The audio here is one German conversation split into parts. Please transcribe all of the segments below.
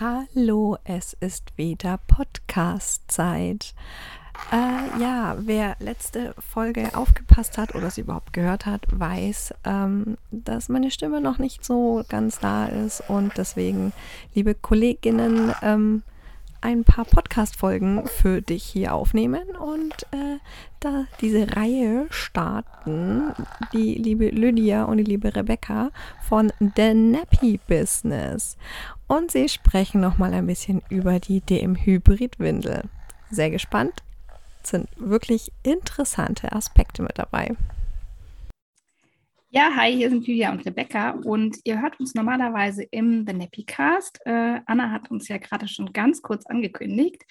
Hallo, es ist wieder Podcast-Zeit. Äh, ja, wer letzte Folge aufgepasst hat oder sie überhaupt gehört hat, weiß, ähm, dass meine Stimme noch nicht so ganz da ist und deswegen, liebe Kolleginnen, ähm, ein paar Podcast-Folgen für dich hier aufnehmen und äh, da diese Reihe starten, die liebe Lydia und die liebe Rebecca von The Nappy Business. Und sie sprechen nochmal ein bisschen über die DM-Hybrid-Windel. Sehr gespannt, sind wirklich interessante Aspekte mit dabei. Ja, hi, hier sind Julia und Rebecca und ihr hört uns normalerweise im The Nappy Cast. Äh, Anna hat uns ja gerade schon ganz kurz angekündigt.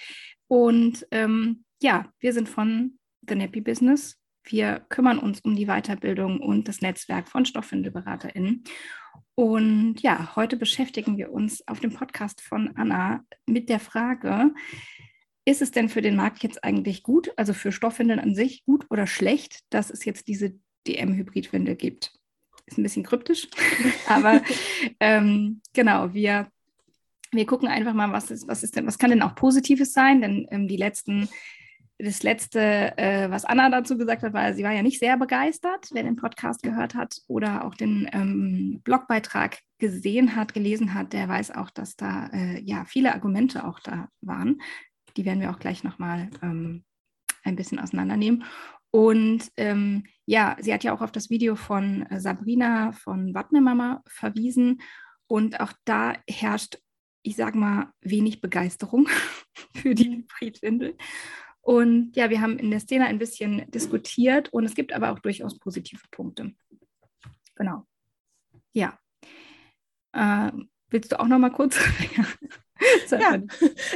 Und ähm, ja, wir sind von The Nappy Business. Wir kümmern uns um die Weiterbildung und das Netzwerk von StoffwindelberaterInnen. Und ja, heute beschäftigen wir uns auf dem Podcast von Anna mit der Frage, ist es denn für den Markt jetzt eigentlich gut, also für Stoffwindeln an sich gut oder schlecht, dass es jetzt diese DM-Hybridwindel gibt. Ist ein bisschen kryptisch, aber ähm, genau, wir, wir gucken einfach mal, was ist, was ist denn, was kann denn auch Positives sein, denn ähm, die letzten das letzte, äh, was Anna dazu gesagt hat, war, sie war ja nicht sehr begeistert, wer den Podcast gehört hat oder auch den ähm, Blogbeitrag gesehen hat, gelesen hat, der weiß auch, dass da äh, ja viele Argumente auch da waren. Die werden wir auch gleich nochmal ähm, ein bisschen auseinandernehmen. Und ähm, ja, sie hat ja auch auf das Video von äh, Sabrina von Wattnemama verwiesen. Und auch da herrscht, ich sage mal, wenig Begeisterung für die Friedwindel. Und ja, wir haben in der Szene ein bisschen diskutiert und es gibt aber auch durchaus positive Punkte. Genau. Ja. Äh, willst du auch noch mal kurz? ja,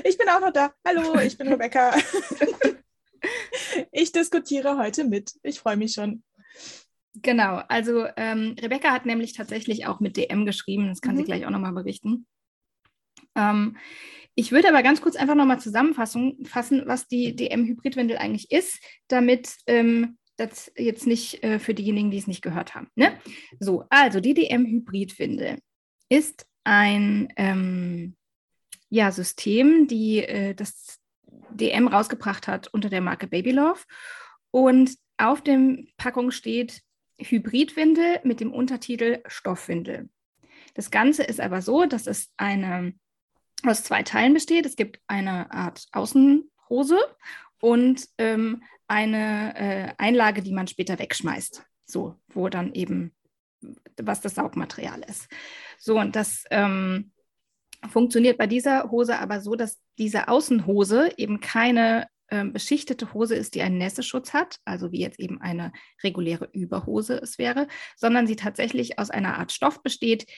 ich bin auch noch da. Hallo, ich bin Rebecca. Ich diskutiere heute mit. Ich freue mich schon. Genau, also ähm, Rebecca hat nämlich tatsächlich auch mit DM geschrieben, das kann mhm. sie gleich auch nochmal berichten. Ähm, ich würde aber ganz kurz einfach nochmal zusammenfassen, fassen, was die DM-Hybridwindel eigentlich ist, damit ähm, das jetzt nicht äh, für diejenigen, die es nicht gehört haben. Ne? So, also die DM-Hybridwindel ist ein ähm, ja, System, die äh, das DM rausgebracht hat unter der Marke Babylove. Und auf dem Packung steht Hybridwindel mit dem Untertitel Stoffwindel. Das Ganze ist aber so, dass es eine, aus zwei Teilen besteht. Es gibt eine Art Außenhose und ähm, eine äh, Einlage, die man später wegschmeißt. So, wo dann eben, was das Saugmaterial ist. So, und das ähm, funktioniert bei dieser Hose aber so, dass diese Außenhose eben keine äh, beschichtete Hose ist, die einen Nässeschutz hat, also wie jetzt eben eine reguläre Überhose es wäre, sondern sie tatsächlich aus einer Art Stoff besteht,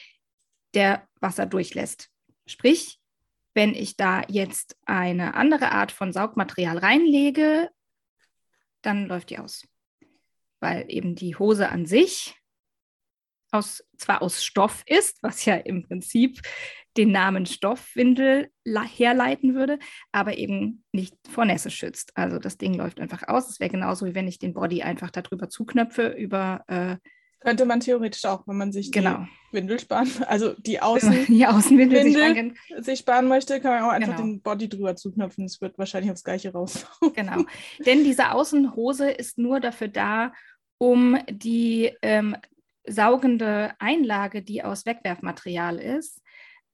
der Wasser durchlässt. Sprich, wenn ich da jetzt eine andere Art von Saugmaterial reinlege, dann läuft die aus. Weil eben die Hose an sich aus, zwar aus Stoff ist, was ja im Prinzip den Namen Stoffwindel herleiten würde, aber eben nicht vor Nässe schützt. Also das Ding läuft einfach aus. Es wäre genauso, wie wenn ich den Body einfach darüber zuknöpfe, über. Äh, Könnte man theoretisch auch, wenn man sich genau. die Windel sparen, also die, Außen die Außenwindel Windel sich, sich, sparen möchte, kann man auch einfach genau. den Body drüber zuknöpfen. Es wird wahrscheinlich aufs Gleiche raus. Genau. Denn diese Außenhose ist nur dafür da, um die ähm, saugende Einlage, die aus Wegwerfmaterial ist,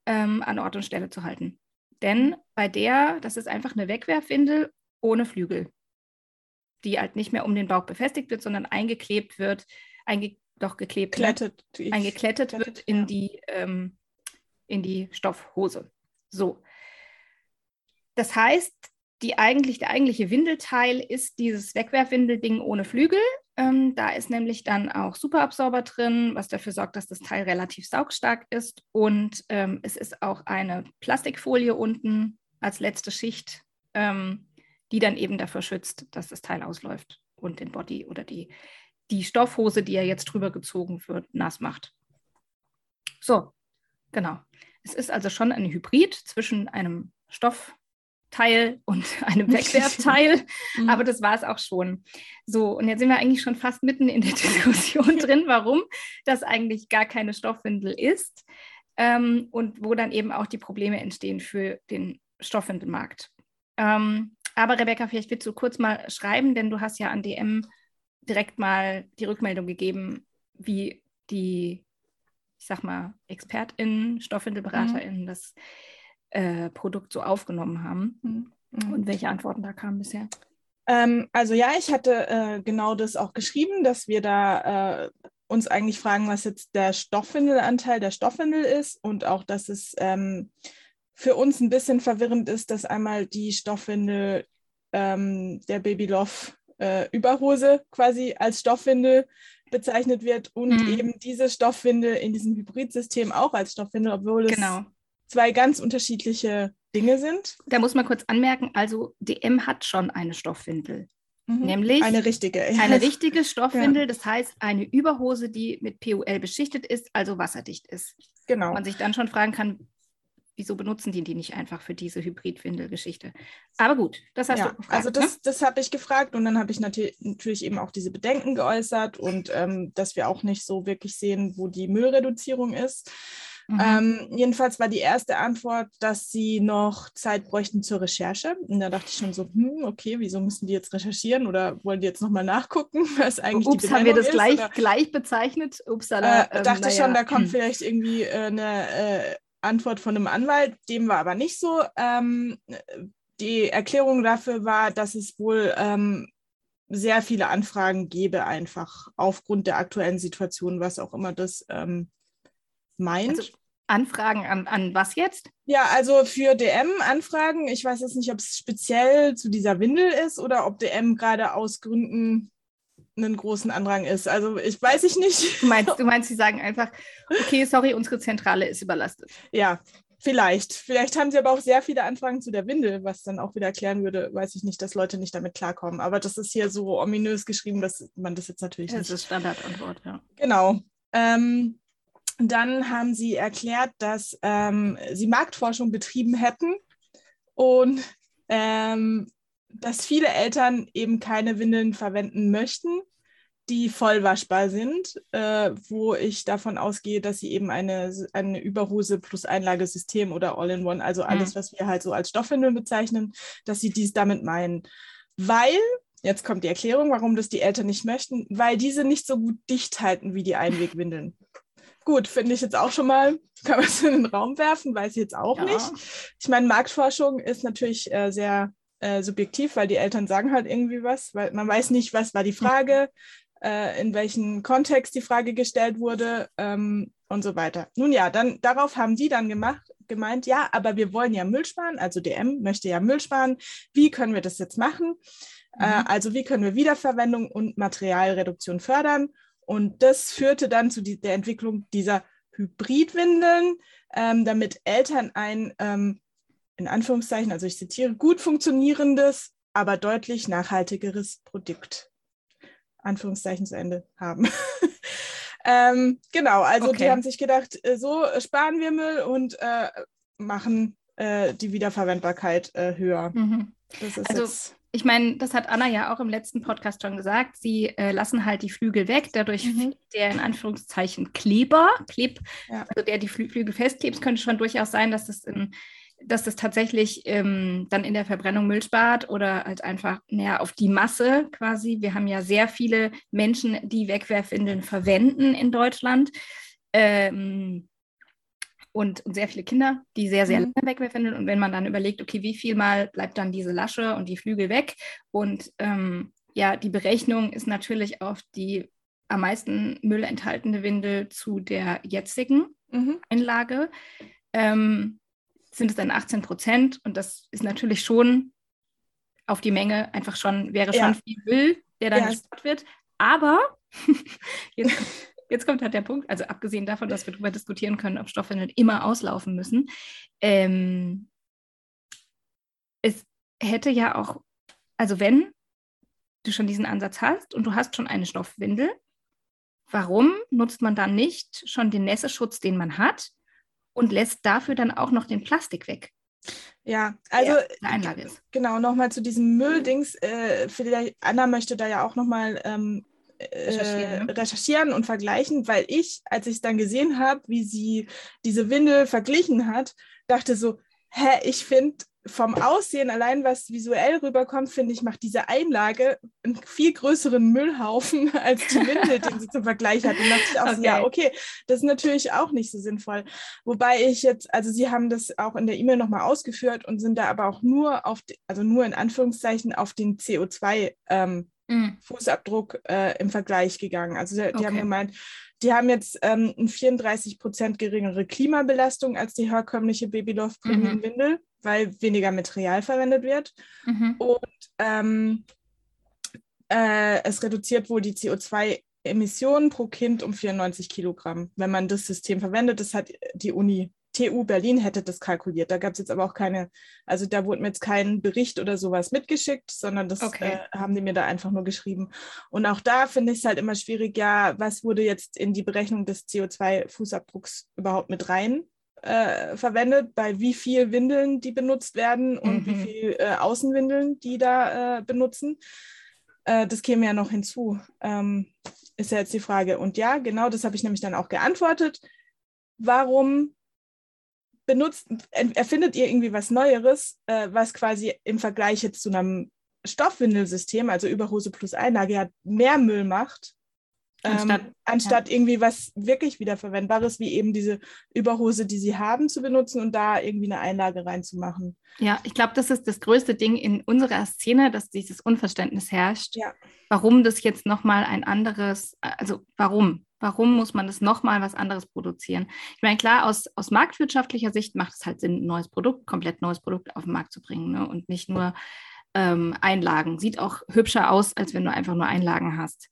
ähm, an Ort und Stelle zu halten. Denn bei der, das ist einfach eine Wegwerfwindel ohne Flügel, die halt nicht mehr um den Bauch befestigt wird, sondern eingeklebt wird, einge doch geklebt? Klettet, ne? eingeklettet wird in, ja. die, ähm, in die Stoffhose. So. Das heißt, die eigentlich, der eigentliche Windelteil ist dieses Wegwerfwindelding ohne Flügel. Ähm, da ist nämlich dann auch Superabsorber drin, was dafür sorgt, dass das Teil relativ saugstark ist. Und ähm, es ist auch eine Plastikfolie unten als letzte Schicht, ähm, die dann eben dafür schützt, dass das Teil ausläuft und den Body oder die, die Stoffhose, die ja jetzt drüber gezogen wird, nass macht. So, genau. Es ist also schon ein Hybrid zwischen einem Stoffteil und einem Wegwerfteil, mhm. aber das war es auch schon. So, und jetzt sind wir eigentlich schon fast mitten in der Diskussion drin, warum das eigentlich gar keine Stoffwindel ist ähm, und wo dann eben auch die Probleme entstehen für den Stoffwindelmarkt. Ähm, aber Rebecca, vielleicht willst du kurz mal schreiben, denn du hast ja an DM direkt mal die Rückmeldung gegeben, wie die, ich sag mal, ExpertInnen, StoffwindelberaterInnen mhm. das äh, Produkt so aufgenommen haben mhm. und welche Antworten da kamen bisher. Ähm, also ja, ich hatte äh, genau das auch geschrieben, dass wir da äh, uns eigentlich fragen, was jetzt der Stoffwindelanteil der Stoffwindel ist und auch, dass es ähm, für uns ein bisschen verwirrend ist, dass einmal die Stoffwindel ähm, der Baby Love äh, Überhose quasi als Stoffwindel bezeichnet wird und mhm. eben diese Stoffwindel in diesem Hybridsystem auch als Stoffwindel, obwohl es genau. Zwei ganz unterschiedliche Dinge sind. Da muss man kurz anmerken, also DM hat schon eine Stoffwindel. Mhm. Nämlich eine richtige. Eine richtige Stoffwindel, ja. das heißt eine Überhose, die mit PUL beschichtet ist, also wasserdicht ist. Genau. Man sich dann schon fragen kann, wieso benutzen die die nicht einfach für diese Hybridwindel-Geschichte? Aber gut, das hast ja, du gefragt. Also das, ne? das habe ich gefragt und dann habe ich natürlich eben auch diese Bedenken geäußert und ähm, dass wir auch nicht so wirklich sehen, wo die Müllreduzierung ist. Mhm. Ähm, jedenfalls war die erste Antwort, dass sie noch Zeit bräuchten zur Recherche. Und da dachte ich schon so, hm, okay, wieso müssen die jetzt recherchieren oder wollen die jetzt nochmal nachgucken, was eigentlich Ups, die haben wir das ist, gleich, gleich bezeichnet? Upsala. Äh, dachte ähm, schon, da kommt hm. vielleicht irgendwie äh, eine äh, Antwort von einem Anwalt. Dem war aber nicht so. Ähm, die Erklärung dafür war, dass es wohl ähm, sehr viele Anfragen gäbe, einfach aufgrund der aktuellen Situation, was auch immer das ähm, meint. Also Anfragen an, an was jetzt? Ja, also für DM-Anfragen. Ich weiß jetzt nicht, ob es speziell zu dieser Windel ist oder ob DM gerade aus Gründen einen großen Andrang ist. Also ich weiß ich nicht. Du meinst, du meinst, sie sagen einfach, okay, sorry, unsere Zentrale ist überlastet. Ja, vielleicht. Vielleicht haben sie aber auch sehr viele Anfragen zu der Windel, was dann auch wieder erklären würde, weiß ich nicht, dass Leute nicht damit klarkommen. Aber das ist hier so ominös geschrieben, dass man das jetzt natürlich das nicht. Das ist Standardantwort, ja. Genau. Ähm, dann haben sie erklärt, dass ähm, sie Marktforschung betrieben hätten und ähm, dass viele Eltern eben keine Windeln verwenden möchten, die vollwaschbar sind, äh, wo ich davon ausgehe, dass sie eben eine, eine Überhose plus Einlagesystem oder All-in-One, also alles, mhm. was wir halt so als Stoffwindeln bezeichnen, dass sie dies damit meinen. Weil, jetzt kommt die Erklärung, warum das die Eltern nicht möchten, weil diese nicht so gut dicht halten wie die Einwegwindeln. Gut, finde ich jetzt auch schon mal, kann man es in den Raum werfen, weiß ich jetzt auch ja. nicht. Ich meine, Marktforschung ist natürlich äh, sehr äh, subjektiv, weil die Eltern sagen halt irgendwie was, weil man weiß nicht, was war die Frage, äh, in welchem Kontext die Frage gestellt wurde ähm, und so weiter. Nun ja, dann darauf haben die dann gemacht, gemeint, ja, aber wir wollen ja Müll sparen, also DM möchte ja Müll sparen. Wie können wir das jetzt machen? Äh, mhm. also wie können wir Wiederverwendung und Materialreduktion fördern? Und das führte dann zu die, der Entwicklung dieser Hybridwindeln, ähm, damit Eltern ein, ähm, in Anführungszeichen, also ich zitiere, gut funktionierendes, aber deutlich nachhaltigeres Produkt, Anführungszeichen zu Ende haben. ähm, genau, also okay. die haben sich gedacht, äh, so sparen wir Müll und äh, machen äh, die Wiederverwendbarkeit äh, höher. Mhm. Das ist also, jetzt ich meine, das hat Anna ja auch im letzten Podcast schon gesagt. Sie äh, lassen halt die Flügel weg, dadurch mhm. der in Anführungszeichen Kleber, Kleb, ja. also der die Flü Flügel festklebt. Es könnte schon durchaus sein, dass das, in, dass das tatsächlich ähm, dann in der Verbrennung Müll spart oder halt einfach näher auf die Masse quasi. Wir haben ja sehr viele Menschen, die Wegwerfwindeln verwenden in Deutschland. Ähm, und, und sehr viele Kinder, die sehr, sehr mhm. lange wegwerfen. Und wenn man dann überlegt, okay, wie viel mal bleibt dann diese Lasche und die Flügel weg? Und ähm, ja, die Berechnung ist natürlich auf die am meisten Müll enthaltene Windel zu der jetzigen mhm. Einlage. Ähm, sind es dann 18 Prozent und das ist natürlich schon auf die Menge einfach schon, wäre schon ja. viel Müll, der dann ja. gespart wird. Aber jetzt jetzt kommt halt der Punkt, also abgesehen davon, dass wir darüber diskutieren können, ob Stoffwindeln immer auslaufen müssen. Ähm, hätte ja auch, also wenn du schon diesen Ansatz hast und du hast schon eine Stoffwindel, warum nutzt man dann nicht schon den Nässeschutz, den man hat und lässt dafür dann auch noch den Plastik weg? Ja, also ja, genau, nochmal zu diesem Mülldings. Äh, vielleicht Anna möchte da ja auch nochmal ähm, recherchieren, ne? recherchieren und vergleichen, weil ich, als ich dann gesehen habe, wie sie diese Windel verglichen hat, dachte so, hä, ich finde vom Aussehen, allein was visuell rüberkommt, finde ich, macht diese Einlage einen viel größeren Müllhaufen als die Windel, den sie zum Vergleich hat. Und dachte ich auch okay. so, ja, okay, das ist natürlich auch nicht so sinnvoll. Wobei ich jetzt, also sie haben das auch in der E-Mail nochmal ausgeführt und sind da aber auch nur auf, also nur in Anführungszeichen auf den CO2 ähm, mhm. Fußabdruck äh, im Vergleich gegangen. Also die, okay. haben gemeint, die haben jetzt ähm, eine 34 Prozent geringere Klimabelastung als die herkömmliche Babylove Premium mhm. Windel, weil weniger Material verwendet wird. Mhm. Und ähm, äh, es reduziert wohl die CO2 Emissionen pro Kind um 94 Kilogramm, wenn man das System verwendet. Das hat die Uni TU Berlin hätte das kalkuliert. Da gab es jetzt aber auch keine, also da wurde mir jetzt kein Bericht oder sowas mitgeschickt, sondern das okay. äh, haben die mir da einfach nur geschrieben. Und auch da finde ich es halt immer schwierig, ja, was wurde jetzt in die Berechnung des CO2-Fußabdrucks überhaupt mit rein äh, verwendet, bei wie viel Windeln die benutzt werden und mhm. wie viel äh, Außenwindeln die da äh, benutzen. Äh, das käme ja noch hinzu. Ähm, ist ja jetzt die Frage. Und ja, genau das habe ich nämlich dann auch geantwortet. Warum benutzt, erfindet ihr irgendwie was Neueres, äh, was quasi im Vergleich jetzt zu einem Stoffwindelsystem, also Überhose plus Einlage, ja mehr Müll macht, ähm, anstatt, anstatt ja. irgendwie was wirklich wiederverwendbares, wie eben diese Überhose, die sie haben, zu benutzen und da irgendwie eine Einlage reinzumachen. Ja, ich glaube, das ist das größte Ding in unserer Szene, dass dieses Unverständnis herrscht, ja. warum das jetzt nochmal ein anderes, also warum? Warum muss man das nochmal was anderes produzieren? Ich meine, klar, aus, aus marktwirtschaftlicher Sicht macht es halt Sinn, ein neues Produkt, komplett neues Produkt auf den Markt zu bringen ne? und nicht nur ähm, Einlagen. Sieht auch hübscher aus, als wenn du einfach nur Einlagen hast.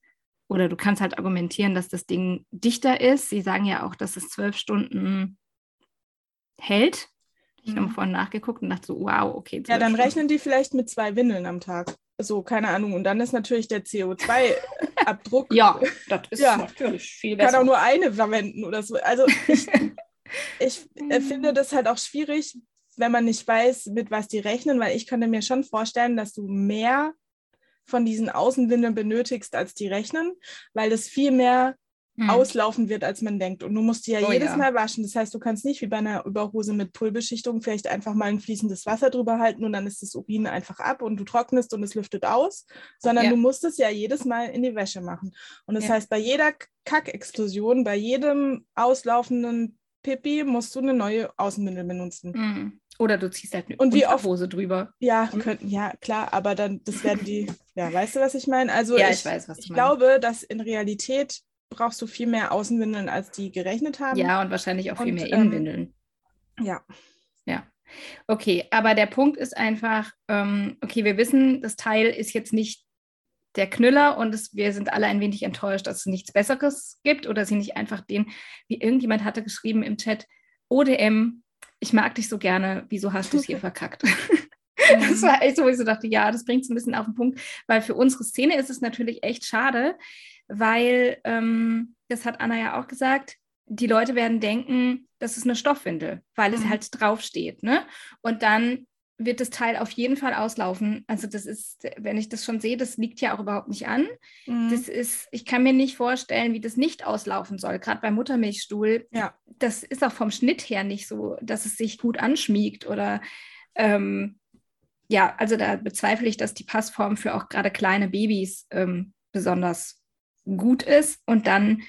Oder du kannst halt argumentieren, dass das Ding dichter ist. Sie sagen ja auch, dass es zwölf Stunden hält. Ich mhm. habe vorhin nachgeguckt und dachte so, wow, okay. Ja, dann Stunden. rechnen die vielleicht mit zwei Windeln am Tag so, keine Ahnung. Und dann ist natürlich der CO2-Abdruck. ja, das ist ja, natürlich viel besser. Kann auch nur eine verwenden oder so. Also ich, ich äh, finde das halt auch schwierig, wenn man nicht weiß, mit was die rechnen, weil ich könnte mir schon vorstellen, dass du mehr von diesen Außenwindeln benötigst, als die rechnen, weil das viel mehr hm. auslaufen wird, als man denkt. Und du musst die ja oh, jedes ja. Mal waschen. Das heißt, du kannst nicht wie bei einer Überhose mit Pullbeschichtung vielleicht einfach mal ein fließendes Wasser drüber halten und dann ist das Urin einfach ab und du trocknest und es lüftet aus, sondern ja. du musst es ja jedes Mal in die Wäsche machen. Und das ja. heißt, bei jeder Kackexplosion, bei jedem auslaufenden Pipi musst du eine neue Außenwindel benutzen. Mhm. Oder du ziehst halt eine und wie Hose drüber. Ja, mhm. können, ja, klar, aber dann, das werden die, ja, weißt du, was ich meine? Also ja, ich, ich weiß, ich glaube, dass in Realität brauchst du viel mehr Außenwindeln, als die gerechnet haben. Ja, und wahrscheinlich auch viel und, mehr Innenwindeln. Ähm, ja. Ja. Okay, aber der Punkt ist einfach, ähm, okay, wir wissen, das Teil ist jetzt nicht der Knüller und es, wir sind alle ein wenig enttäuscht, dass es nichts Besseres gibt oder sie nicht einfach den, wie irgendjemand hatte geschrieben im Chat, ODM, ich mag dich so gerne, wieso hast du es hier verkackt? das war echt so, wo ich so dachte, ja, das bringt es ein bisschen auf den Punkt, weil für unsere Szene ist es natürlich echt schade, weil, ähm, das hat Anna ja auch gesagt, die Leute werden denken, das ist eine Stoffwindel, weil es mhm. halt draufsteht. Ne? Und dann wird das Teil auf jeden Fall auslaufen. Also das ist, wenn ich das schon sehe, das liegt ja auch überhaupt nicht an. Mhm. Das ist, ich kann mir nicht vorstellen, wie das nicht auslaufen soll. Gerade beim Muttermilchstuhl, ja. das ist auch vom Schnitt her nicht so, dass es sich gut anschmiegt oder ähm, ja, also da bezweifle ich, dass die Passform für auch gerade kleine Babys ähm, besonders gut ist und dann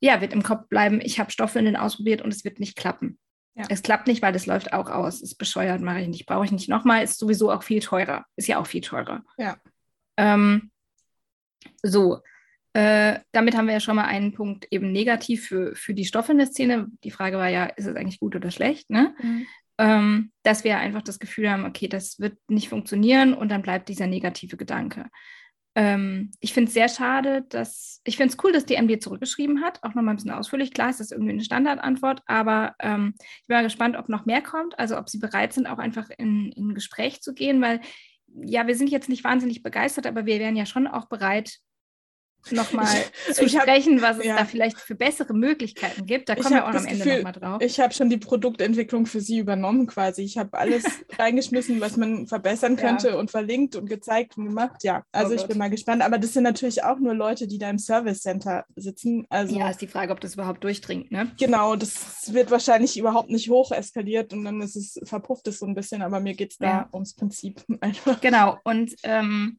ja, wird im Kopf bleiben, ich habe Stoffwindeln ausprobiert und es wird nicht klappen. Ja. Es klappt nicht, weil das läuft auch aus. Ist bescheuert, mache ich nicht. Brauche ich nicht nochmal. Ist sowieso auch viel teurer. Ist ja auch viel teurer. Ja. Ähm, so, äh, damit haben wir ja schon mal einen Punkt eben negativ für, für die Stoffwindelszene. Die Frage war ja, ist es eigentlich gut oder schlecht? Ne? Mhm. Ähm, dass wir einfach das Gefühl haben, okay, das wird nicht funktionieren und dann bleibt dieser negative Gedanke. Ähm, ich finde es sehr schade, dass ich finde es cool, dass die MD zurückgeschrieben hat, auch nochmal ein bisschen ausführlich. Klar ist das irgendwie eine Standardantwort, aber ähm, ich bin mal gespannt, ob noch mehr kommt, also ob sie bereit sind, auch einfach in, in ein Gespräch zu gehen, weil ja, wir sind jetzt nicht wahnsinnig begeistert, aber wir wären ja schon auch bereit, nochmal zu ich hab- sprechen, was es ja. da vielleicht für bessere Möglichkeiten gibt. Da kommen wir auch am Ende nochmal drauf. Ich habe schon die Produktentwicklung für sie übernommen quasi. Ich habe alles reingeschmissen, was man verbessern Ja. könnte und verlinkt und gezeigt und gemacht. Ja, also Oh ich Gott. bin mal gespannt. Aber das sind natürlich auch nur Leute, die da im Service Center sitzen. Also ja, ist die Frage, ob das überhaupt durchdringt, ne? genau, das wird wahrscheinlich überhaupt nicht hoch eskaliert und dann ist es, verpufft es so ein bisschen. Aber mir geht es da Ja. ums Prinzip einfach. Genau. Und ähm,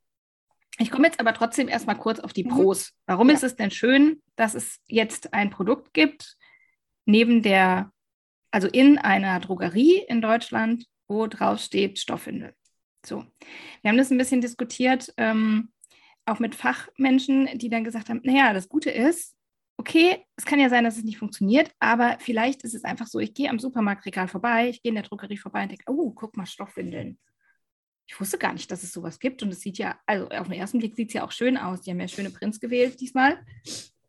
ich komme jetzt aber trotzdem erstmal kurz auf die Mhm. Pros. Warum Ja. ist es denn schön, dass es jetzt ein Produkt gibt, neben der, also in einer Drogerie in Deutschland, wo drauf steht Stoffwindel? So. Wir haben das ein bisschen diskutiert, ähm, auch mit Fachmenschen, die dann gesagt haben, naja, das Gute ist, okay, es kann ja sein, dass es nicht funktioniert, aber vielleicht ist es einfach so, ich gehe am Supermarktregal vorbei, ich gehe in der Drogerie vorbei und denke, oh, guck mal, Stoffwindeln. Ich wusste gar nicht, dass es sowas gibt. Und es sieht ja, also auf den ersten Blick sieht es ja auch schön aus. Die haben ja schöne Prints gewählt diesmal.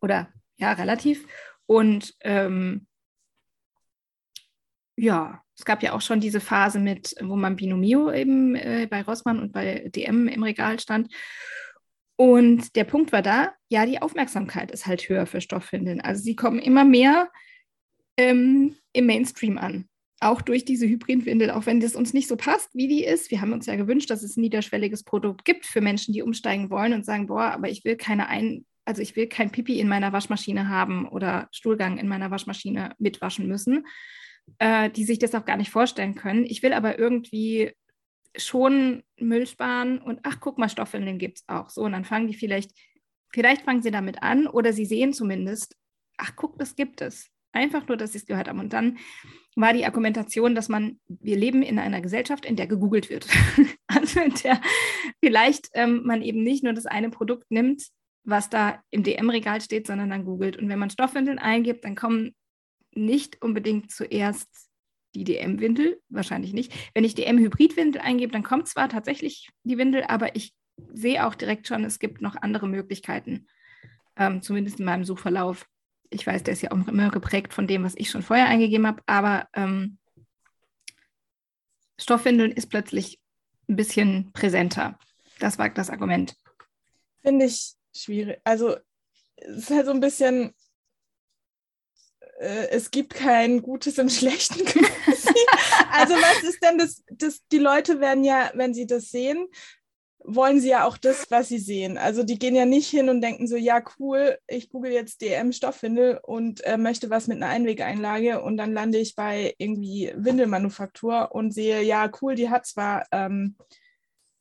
Oder ja, relativ. Und ähm, ja, es gab ja auch schon diese Phase mit, wo man Binomio eben äh, bei Rossmann und bei DM im Regal stand. Und der Punkt war da, ja, die Aufmerksamkeit ist halt höher für Stoffwindeln. Also sie kommen immer mehr ähm, im Mainstream an. Auch durch diese Hybridwindel, auch wenn das uns nicht so passt, wie die ist. Wir haben uns ja gewünscht, dass es ein niederschwelliges Produkt gibt für Menschen, die umsteigen wollen und sagen, boah, aber ich will keine ein, also ich will kein Pipi in meiner Waschmaschine haben oder Stuhlgang in meiner Waschmaschine mitwaschen müssen, äh, die sich das auch gar nicht vorstellen können. Ich will aber irgendwie schon Müll sparen und ach, guck mal, Stoffwindeln gibt es auch. So, und dann fangen die vielleicht, vielleicht fangen sie damit an oder sie sehen zumindest, ach, guck, das gibt es. Einfach nur, dass sie es gehört haben. Und dann war die Argumentation, dass man, wir leben in einer Gesellschaft, in der gegoogelt wird. also in der vielleicht ähm, man eben nicht nur das eine Produkt nimmt, was da im DM-Regal steht, sondern dann googelt. Und wenn man Stoffwindeln eingibt, dann kommen nicht unbedingt zuerst die DM-Windel, wahrscheinlich nicht. Wenn ich DM-Hybrid-Windel eingebe, dann kommt zwar tatsächlich die Windel, aber ich sehe auch direkt schon, es gibt noch andere Möglichkeiten, ähm, zumindest in meinem Suchverlauf. Ich weiß, der ist ja auch immer geprägt von dem, was ich schon vorher eingegeben habe, aber ähm, Stoffwindeln ist plötzlich ein bisschen präsenter. Das war das Argument. Finde ich schwierig. Also es ist halt so ein bisschen, äh, es gibt kein Gutes im Schlechten. also was ist denn das, das, die Leute werden ja, wenn sie das sehen, wollen sie ja auch das, was sie sehen. Also die gehen ja nicht hin und denken so, ja cool, ich google jetzt DM Stoffwindel und äh, möchte was mit einer Einwegeinlage und dann lande ich bei irgendwie Windelmanufaktur und sehe, ja cool, die hat zwar ähm,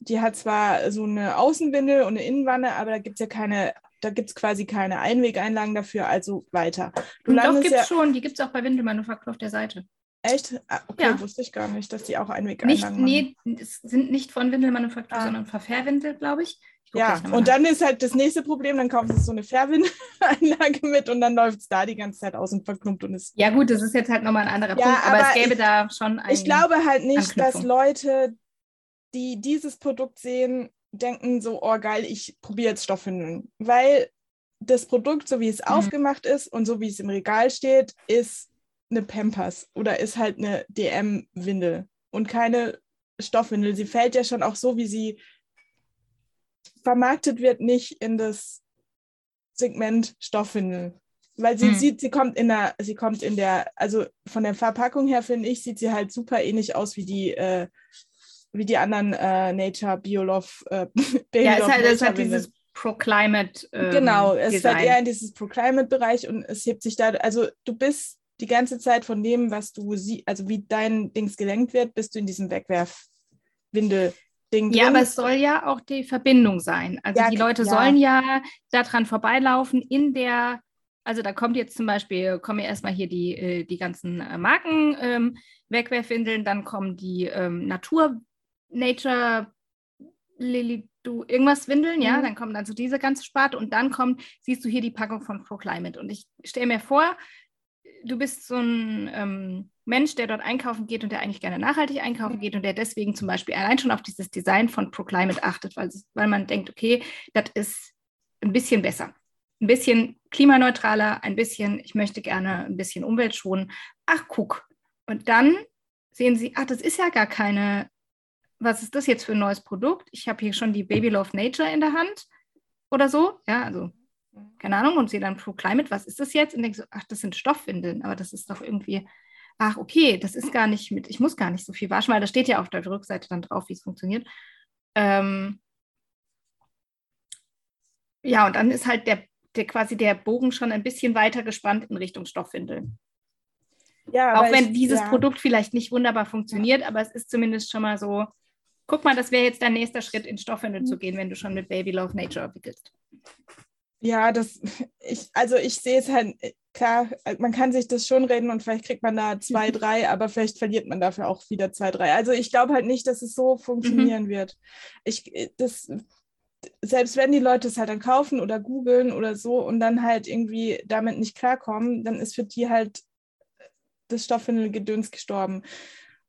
die hat zwar so eine Außenwindel und eine Innenwanne, aber da gibt es ja keine, da gibt es quasi keine Einwegeinlagen dafür, also weiter. Du Und doch gibt es ja, schon, die gibt es auch bei Windelmanufaktur auf der Seite. Echt? Ah, okay, Ja. wusste ich gar nicht, dass die auch Nicht, Einwegeinlagen machen. nee, es sind nicht von Windelmanufaktur, Ah. sondern von Fairwindel, glaube ich. ich Ja, und dann ist halt das nächste Problem, dann kaufen sie so eine Fährwindeleinlage mit und dann läuft es da die ganze Zeit aus und verklumpt und ist. Ja, gut, das ist jetzt halt nochmal ein anderer Ja, Punkt, aber, es aber gäbe ich- da schon ein. Ich glaube halt nicht, dass. Leute, die dieses Produkt sehen, denken so, oh geil, ich probiere jetzt Stoffwindeln. Weil das Produkt, so wie es Mhm. aufgemacht ist und so wie es im Regal steht, ist eine Pampers oder ist halt eine DM-Windel und keine Stoffwindel. Sie fällt ja schon auch so, wie sie vermarktet wird, nicht in das Segment Stoffwindel. Weil sie Hm. sieht, sie kommt in der, sie kommt in der, also von der Verpackung her finde ich, sieht sie halt super ähnlich aus wie die, äh, wie die anderen äh, Nature Biolove äh, Baby ja, es ist halt, es halt Windeln. dieses Proclimate. Ähm, Genau, es Design. fällt eher in dieses Proclimate-Bereich und es hebt sich da, also du bist die ganze Zeit von dem, was du siehst, also wie dein Dings gelenkt wird, bist du in diesem Wegwerf-Windel-Ding Ja, drin. aber es soll ja auch die Verbindung sein. Also Ja, die Leute ja. sollen ja daran vorbeilaufen in der, also da kommt jetzt zum Beispiel, kommen ja erstmal hier die, äh, die ganzen äh, Marken ähm, Wegwerfwindeln, dann kommen die ähm, Natur, Nature, Lily, du, irgendwas Windeln, ja, Mhm. dann kommen dann so diese ganze Sparte und dann kommt, siehst du hier die Packung von ProClimate. Und ich stelle mir vor, du bist so ein ähm, Mensch, der dort einkaufen geht und der eigentlich gerne nachhaltig einkaufen geht und der deswegen zum Beispiel allein schon auf dieses Design von ProClimate achtet, weil, weil man denkt, okay, das ist ein bisschen besser. Ein bisschen klimaneutraler, ein bisschen, ich möchte gerne ein bisschen Umwelt schonen. Ach, guck. Und dann sehen sie, ach, das ist ja gar keine was ist das jetzt für ein neues Produkt? Ich habe hier schon die Baby Love Nature in der Hand oder so. Ja, also keine Ahnung. Und sehe dann Pro Climate, was ist das jetzt? Und denke so, ach, das sind Stoffwindeln, aber das ist doch irgendwie, ach, okay, das ist gar nicht mit, ich muss gar nicht so viel waschen, weil da steht ja auf der Rückseite dann drauf, wie es funktioniert. Ähm, ja, und dann ist halt der, der quasi der Bogen schon ein bisschen weiter gespannt in Richtung Stoffwindeln. Ja, Auch wenn ich, dieses ja. Produkt vielleicht nicht wunderbar funktioniert, ja. aber es ist zumindest schon mal so, guck mal, das wäre jetzt dein nächster Schritt, in Stoffwindeln zu gehen, wenn du schon mit Baby Love Nature wickelst. Ja, das, ich, also ich sehe es halt, klar, man kann sich das schon reden und vielleicht kriegt man da zwei, drei, aber vielleicht verliert man dafür auch wieder zwei, drei. Also ich glaube halt nicht, dass es so funktionieren mhm. wird. Ich, das, selbst wenn die Leute es halt dann kaufen oder googeln oder so und dann halt irgendwie damit nicht klarkommen, dann ist für die halt das Stoffwindelgedöns gestorben.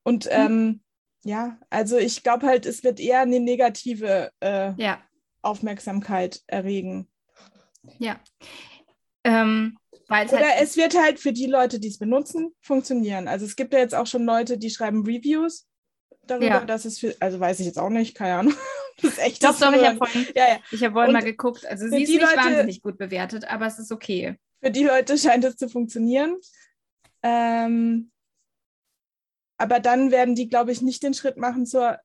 Und mhm. ähm, ja, also ich glaube halt, es wird eher eine negative äh, ja. Aufmerksamkeit erregen. Ja. Ähm, Oder halt es wird halt für die Leute, die es benutzen, funktionieren. Also es gibt ja jetzt auch schon Leute, die schreiben Reviews darüber, ja. dass es für, also weiß ich jetzt auch nicht, keine Ahnung. Das ist echt doch, doch, ich habe vorhin, ja, ja. Ich hab vorhin mal geguckt. Also sie ist nicht Leute, wahnsinnig gut bewertet, aber es ist okay. Für die Leute scheint es zu funktionieren. Ähm, aber dann werden die, glaube ich, nicht den Schritt machen zur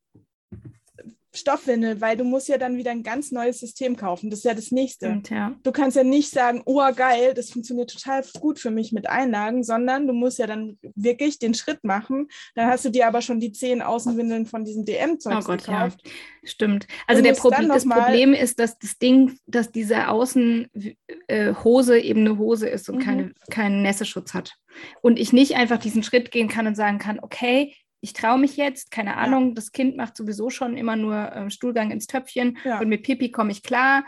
Stoffwindel, weil du musst ja dann wieder ein ganz neues System kaufen. Das ist ja das nächste. Stimmt, ja. Du kannst ja nicht sagen, oh geil, das funktioniert total gut für mich mit Einlagen, sondern du musst ja dann wirklich den Schritt machen. Dann hast du dir aber schon die zehn Außenwindeln von diesem DM-Zeug oh Gott, gekauft. Ja. Stimmt. Also der Proble das Problem ist, dass das Ding, dass diese Außenhose äh, eben eine Hose ist und mhm. keine, keinen Nässeschutz hat. Und ich nicht einfach diesen Schritt gehen kann und sagen kann, okay, ich traue mich jetzt, keine Ahnung, ja. das Kind macht sowieso schon immer nur äh, Stuhlgang ins Töpfchen ja. und mit Pipi komme ich klar.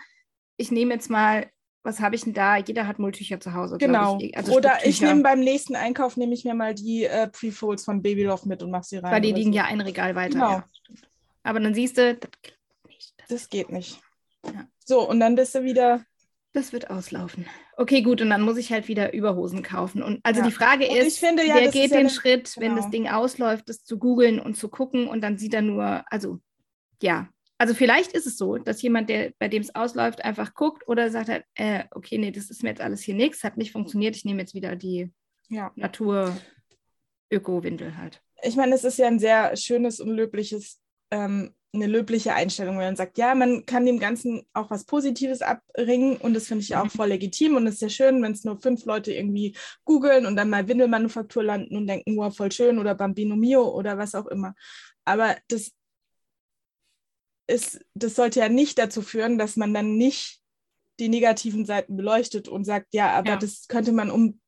Ich nehme jetzt mal, was habe ich denn da? Jeder hat Mulltücher zu Hause. Genau. Ich. Also Oder ich nehme beim nächsten Einkauf, nehme ich mir mal die äh, Pre-Folds von Babylove mit und mache sie rein. Weil die liegen so. ja ein Regal weiter. Genau. Ja. Aber dann siehst du, das geht nicht. Das, das geht nicht. So, und dann bist du wieder das wird auslaufen. Okay, gut, und dann muss ich halt wieder Überhosen kaufen. Und also ja. die Frage und ist, finde, ja, wer geht den ja Schritt, genau. wenn das Ding ausläuft, das zu googeln und zu gucken und dann sieht er nur, also ja. Also vielleicht ist es so, dass jemand, der, bei dem es ausläuft, einfach guckt oder sagt halt, äh, okay, nee, das ist mir jetzt alles hier nichts, hat nicht funktioniert, ich nehme jetzt wieder die ja. Natur-Öko-Windel halt. Ich meine, es ist ja ein sehr schönes und löbliches ähm, eine löbliche Einstellung, wenn man sagt, ja, man kann dem Ganzen auch was Positives abringen und das finde ich auch mhm. voll legitim und es ist ja schön, wenn es nur fünf Leute irgendwie googeln und dann mal Windelmanufaktur landen und denken, wow, voll schön oder Bambino Mio oder was auch immer. Aber das ist, das sollte ja nicht dazu führen, dass man dann nicht die negativen Seiten beleuchtet und sagt, ja, aber ja. das könnte man um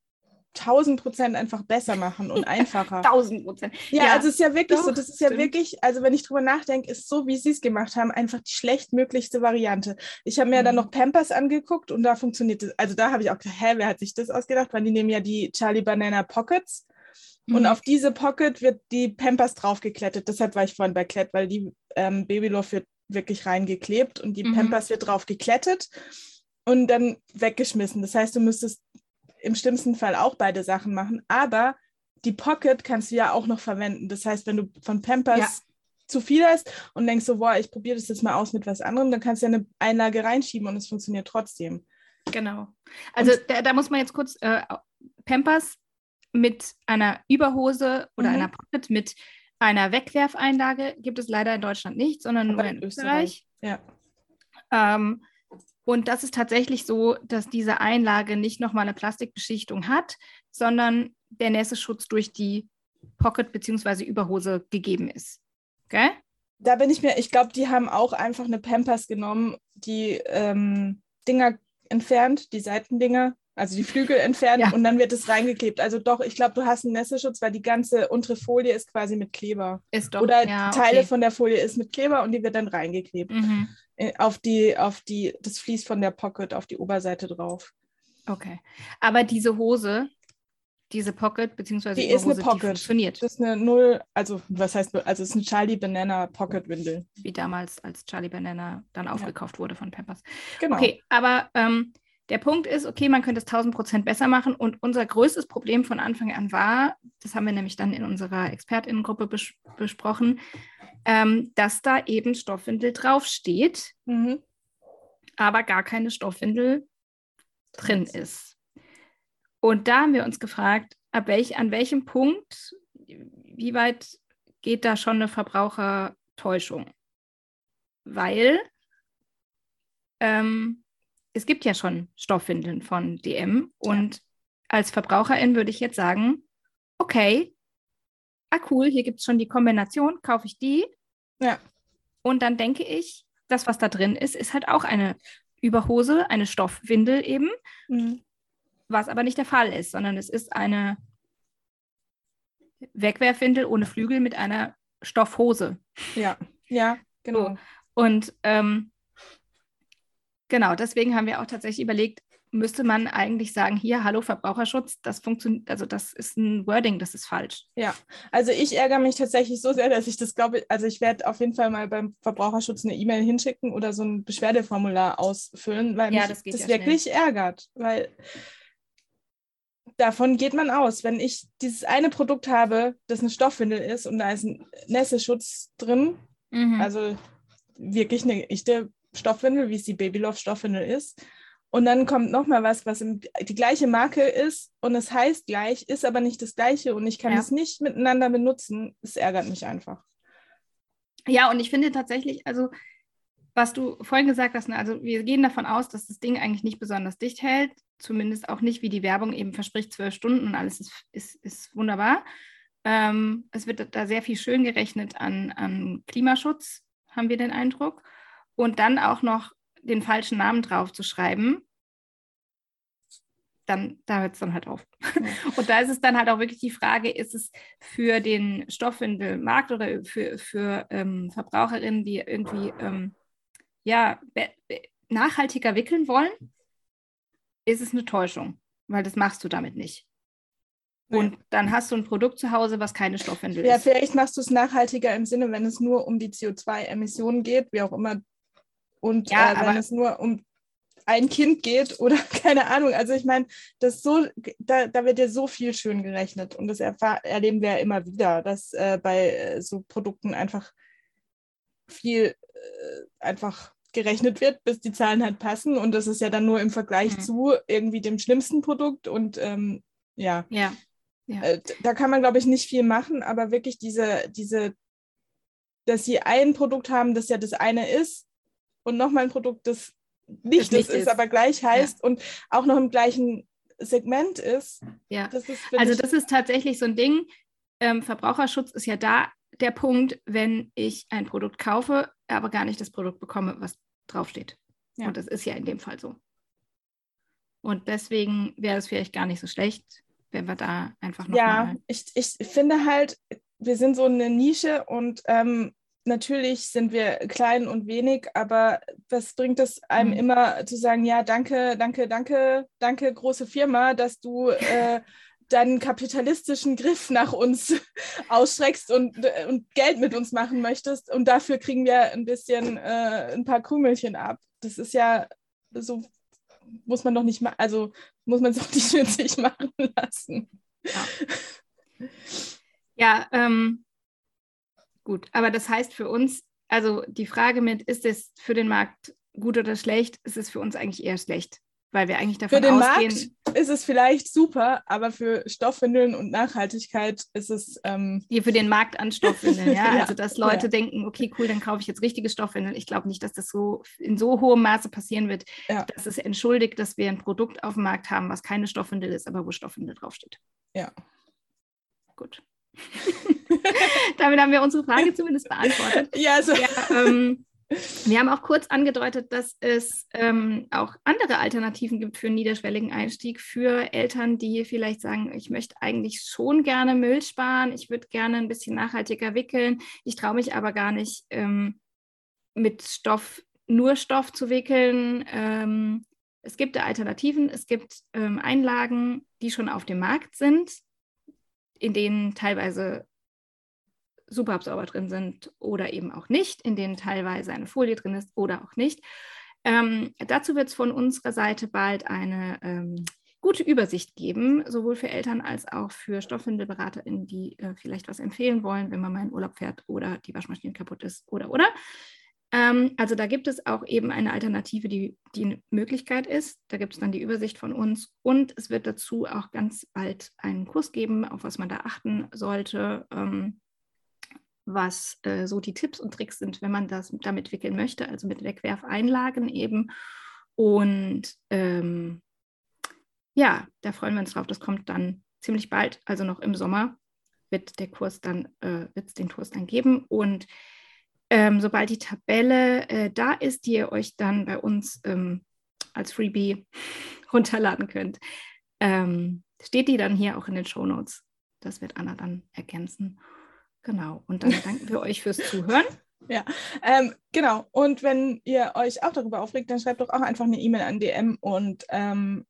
1000 Prozent einfach besser machen und einfacher. 1000 Prozent. Ja, ja, also es ist ja wirklich doch, so, das ist stimmt. ja wirklich, also wenn ich drüber nachdenke, ist so, wie sie es gemacht haben, einfach die schlechtmöglichste Variante. Ich habe mir mhm. dann noch Pampers angeguckt und da funktioniert es, also da habe ich auch gedacht, hä, wer hat sich das ausgedacht? Weil die nehmen ja die Charlie Banana Pockets mhm. und auf diese Pocket wird die Pampers draufgeklettet. Deshalb war ich vorhin bei Klett, weil die ähm, Babylove wird wirklich reingeklebt und die mhm. Pampers wird drauf geklettet und dann weggeschmissen. Das heißt, du müsstest im schlimmsten Fall auch beide Sachen machen, aber die Pocket kannst du ja auch noch verwenden. Das heißt, wenn du von Pampers ja. zu viel hast und denkst so, boah, ich probiere das jetzt mal aus mit was anderem, dann kannst du ja eine Einlage reinschieben und es funktioniert trotzdem. Genau. Also da, da, muss man jetzt kurz äh, Pampers mit einer Überhose oder mhm. einer Pocket mit einer Wegwerfeinlage gibt es leider in Deutschland nicht, sondern Aber nur in Österreich. Österreich. Ja. Ähm, und das ist tatsächlich so, dass diese Einlage nicht nochmal eine Plastikbeschichtung hat, sondern der Nässeschutz durch die Pocket bzw. Überhose gegeben ist. Okay? Da bin ich mir, ich glaube, die haben auch einfach eine Pampers genommen, die ähm, Dinger entfernt, die Seitendinger, also die Flügel entfernt ja. und dann wird es reingeklebt. Also doch, ich glaube, du hast einen Nässeschutz, weil die ganze untere Folie ist quasi mit Kleber. Ist doch. Oder ja, Teile okay. von der Folie ist mit Kleber und die wird dann reingeklebt. Mhm. Äh, auf die, auf die, das fließt von der Pocket auf die Oberseite drauf. Okay. Aber diese Hose, diese Pocket, beziehungsweise die ist Hose, eine Pocket. Die funktioniert. Das ist eine Null, also was heißt, also es ist eine Charlie Banana Pocket Windel. Wie damals, als Charlie Banana dann aufgekauft ja. wurde von Pampers. Genau. Okay, aber ähm, der Punkt ist, okay, man könnte es 1000 Prozent besser machen und unser größtes Problem von Anfang an war, das haben wir nämlich dann in unserer ExpertInnengruppe bes besprochen, ähm, dass da eben Stoffwindel draufsteht, Mhm. aber gar keine Stoffwindel drin ist. Und da haben wir uns gefragt, ab welch, an welchem Punkt, wie weit geht da schon eine Verbrauchertäuschung? Weil ähm, es gibt ja schon Stoffwindeln von DM und als Verbraucherin würde ich jetzt sagen, okay, ah cool, hier gibt es schon die Kombination, kaufe ich die. Ja. Und dann denke ich, das, was da drin ist, ist halt auch eine Überhose, eine Stoffwindel eben, Mhm. was aber nicht der Fall ist, sondern es ist eine Wegwerfwindel ohne Flügel mit einer Stoffhose. Ja, ja, genau. Und ähm, genau, deswegen haben wir auch tatsächlich überlegt, müsste man eigentlich sagen, hier, hallo Verbraucherschutz, das funktioniert, also das ist ein Wording, das ist falsch. Also ich ärgere mich tatsächlich so sehr, dass ich das glaube, also ich werde auf jeden Fall mal beim Verbraucherschutz eine E-Mail hinschicken oder so ein Beschwerdeformular ausfüllen, weil Ja, mich das das, ja wirklich ärgert, weil davon geht man aus. Wenn ich dieses eine Produkt habe, das eine Stoffwindel ist und da ist ein Nässeschutz drin, Mhm. also wirklich eine echte Stoffwindel, wie es die Babylove Stoffwindel ist. Und dann kommt noch mal was, was im, die gleiche Marke ist und es heißt gleich, ist aber nicht das gleiche und ich kann Ja. es nicht miteinander benutzen. Es ärgert mich einfach. Ja, und ich finde tatsächlich, also was du vorhin gesagt hast, ne, also wir gehen davon aus, dass das Ding eigentlich nicht besonders dicht hält, zumindest auch nicht, wie die Werbung eben verspricht, zwölf Stunden und alles ist, ist, ist wunderbar. Ähm, es wird da sehr viel schön gerechnet an, an Klimaschutz, haben wir den Eindruck. Und dann auch noch den falschen Namen drauf zu schreiben, dann da hört es dann halt auf. Und da ist es dann halt auch wirklich die Frage, ist es für den Stoffwindelmarkt oder für, für ähm, Verbraucherinnen, die irgendwie ähm, ja, nachhaltiger wickeln wollen, ist es eine Täuschung, weil das machst du damit nicht. Und dann hast du ein Produkt zu Hause, was keine Stoffwindel Ja, ist. vielleicht machst du es nachhaltiger im Sinne, wenn es nur um die CO2-Emissionen geht, wie auch immer. Und Ja, äh, wenn es nur um ein Kind geht oder keine Ahnung. Also ich meine, das so, da, da wird ja so viel schön gerechnet. Und das erleben wir ja immer wieder, dass äh, bei äh, so Produkten einfach viel äh, einfach gerechnet wird, bis die Zahlen halt passen. Und das ist ja dann nur im Vergleich Mhm. zu irgendwie dem schlimmsten Produkt. Und ähm, ja, Ja, äh, d- da kann man, glaube ich, nicht viel machen, aber wirklich diese, diese, dass sie ein Produkt haben, das ja das eine ist und nochmal ein Produkt, das nicht Das das, ist, ist. aber gleich heißt und auch noch im gleichen Segment ist. ja. Das ist Also das ist tatsächlich so ein Ding. Ähm, Verbraucherschutz ist ja da der Punkt, wenn ich ein Produkt kaufe, aber gar nicht das Produkt bekomme, was draufsteht. Ja. Und das ist ja in dem Fall so. Und deswegen wäre es vielleicht gar nicht so schlecht, wenn wir da einfach noch ja, mal ich, ich finde halt, wir sind so eine Nische und ähm, natürlich sind wir klein und wenig, aber was bringt es einem Mhm. immer zu sagen, ja, danke, danke, danke, danke, große Firma, dass du äh, deinen kapitalistischen Griff nach uns ausstreckst und, äh, und Geld mit uns machen möchtest und dafür kriegen wir ein bisschen äh, ein paar Krümelchen ab. Das ist ja so, muss man doch nicht mal, also muss man es auch nicht mit sich machen lassen. Ja, ähm, gut. Aber das heißt für uns, also die Frage mit, ist es für den Markt gut oder schlecht, ist es für uns eigentlich eher schlecht, weil wir eigentlich davon Für den ausgehen, Markt ist es vielleicht super, aber für Stoffwindeln und Nachhaltigkeit ist es ähm, hier für den Markt an Stoffwindeln. Ja? Ja, Also, dass Leute ja. denken, okay, cool, dann kaufe ich jetzt richtige Stoffwindeln. Ich glaube nicht, dass das so in so hohem Maße passieren wird, Ja. dass es entschuldigt, dass wir ein Produkt auf dem Markt haben, was keine Stoffwindel ist, aber wo Stoffwindel draufsteht. Ja. Gut. Damit haben wir unsere Frage zumindest beantwortet. ja, also, Ja, ähm, wir haben auch kurz angedeutet, dass es ähm, auch andere Alternativen gibt für einen niederschwelligen Einstieg für Eltern, die vielleicht sagen, ich möchte eigentlich schon gerne Müll sparen, ich würde gerne ein bisschen nachhaltiger wickeln, ich traue mich aber gar nicht ähm, mit Stoff, nur Stoff zu wickeln. Ähm, es gibt Alternativen, es gibt ähm, Einlagen, die schon auf dem Markt sind, in denen teilweise Superabsorber drin sind oder eben auch nicht, in denen teilweise eine Folie drin ist oder auch nicht. Ähm, dazu wird es von unserer Seite bald eine ähm, gute Übersicht geben, sowohl für Eltern als auch für StoffwindelberaterInnen, die äh, vielleicht was empfehlen wollen, wenn man mal in Urlaub fährt oder die Waschmaschine kaputt ist oder oder. Ähm, also da gibt es auch eben eine Alternative, die, die eine Möglichkeit ist. Da gibt es dann die Übersicht von uns und es wird dazu auch ganz bald einen Kurs geben, auf was man da achten sollte. Ähm, was äh, so die Tipps und Tricks sind, wenn man das damit wickeln möchte, also mit Wegwerfeinlagen eben. Und ähm, ja, da freuen wir uns drauf. Das kommt dann ziemlich bald, also noch im Sommer wird der Kurs dann, äh, wird es den Kurs dann geben. Und ähm, sobald die Tabelle äh, da ist, die ihr euch dann bei uns ähm, als Freebie runterladen könnt, ähm, steht die dann hier auch in den Show Notes. Das wird Anna dann ergänzen. Genau. Und dann danken wir euch fürs Zuhören. Ja, ähm, genau. Und wenn ihr euch auch darüber aufregt, dann schreibt doch auch einfach eine E-Mail an DM und, ähm,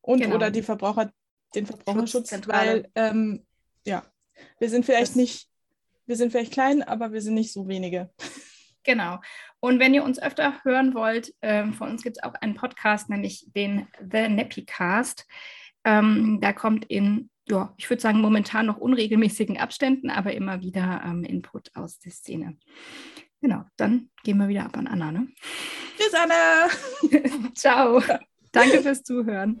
und genau. oder die Verbraucher, den Verbraucherschutz, weil ähm, ja, wir sind vielleicht das nicht, wir sind vielleicht klein, aber wir sind nicht so wenige. Genau. Und wenn ihr uns öfter hören wollt, ähm, von uns gibt es auch einen Podcast, nämlich den The Nappy Cast. Ähm, da kommt in ja, ich würde sagen, momentan noch unregelmäßigen Abständen, aber immer wieder ähm, Input aus der Szene. Genau, dann gehen wir wieder ab an Anna. Ne? Tschüss, Anna! Ciao. Danke fürs Zuhören.